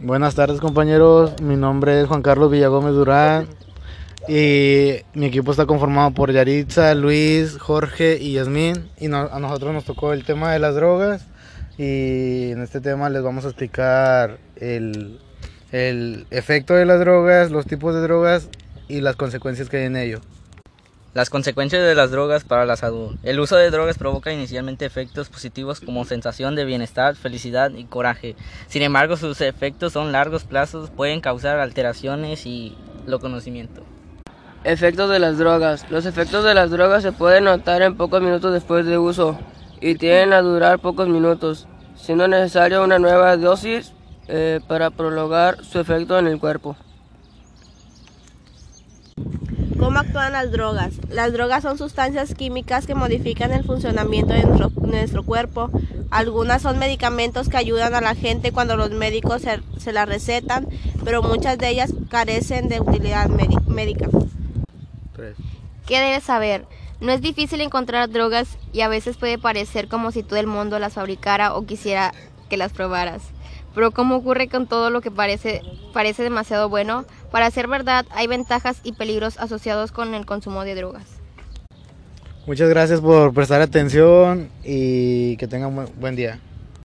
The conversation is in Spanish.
Buenas tardes compañeros, mi nombre es Juan Carlos Villagómez Durán y mi equipo está conformado por Yaritza, Luis, Jorge y Yasmín y a nosotros nos tocó el tema de las drogas y en este tema les vamos a explicar el, el efecto de las drogas, los tipos de drogas y las consecuencias que hay en ello. Las consecuencias de las drogas para la salud. El uso de drogas provoca inicialmente efectos positivos como sensación de bienestar, felicidad y coraje. Sin embargo, sus efectos son largos plazos, pueden causar alteraciones y lo conocimiento. Efectos de las drogas. Los efectos de las drogas se pueden notar en pocos minutos después de uso y tienden a durar pocos minutos, siendo necesaria una nueva dosis eh, para prolongar su efecto en el cuerpo. ¿Cómo actúan las drogas? Las drogas son sustancias químicas que modifican el funcionamiento de nuestro, cuerpo. Algunas son medicamentos que ayudan a la gente cuando los médicos se, las recetan, pero muchas de ellas carecen de utilidad médica. ¿Qué debes saber? No es difícil encontrar drogas y a veces puede parecer como si todo el mundo las fabricara o quisiera que las probaras. Pero como ocurre con todo lo que parece, parece demasiado bueno, para ser verdad hay ventajas y peligros asociados con el consumo de drogas. Muchas gracias por prestar atención y que tengan buen día.